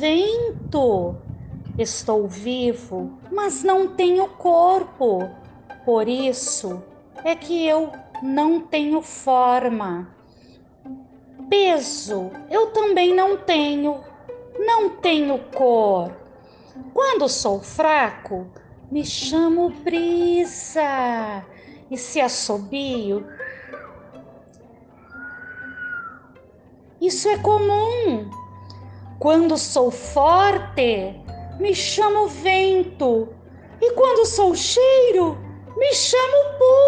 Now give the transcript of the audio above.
vento. Estou vivo, mas não tenho corpo. Por isso é que eu não tenho forma. Peso eu também não tenho, não tenho cor. Quando sou fraco, me chamo brisa e se assobio. Isso é comum. Quando sou forte, me chamo vento. E quando sou cheiro, me chamo pum.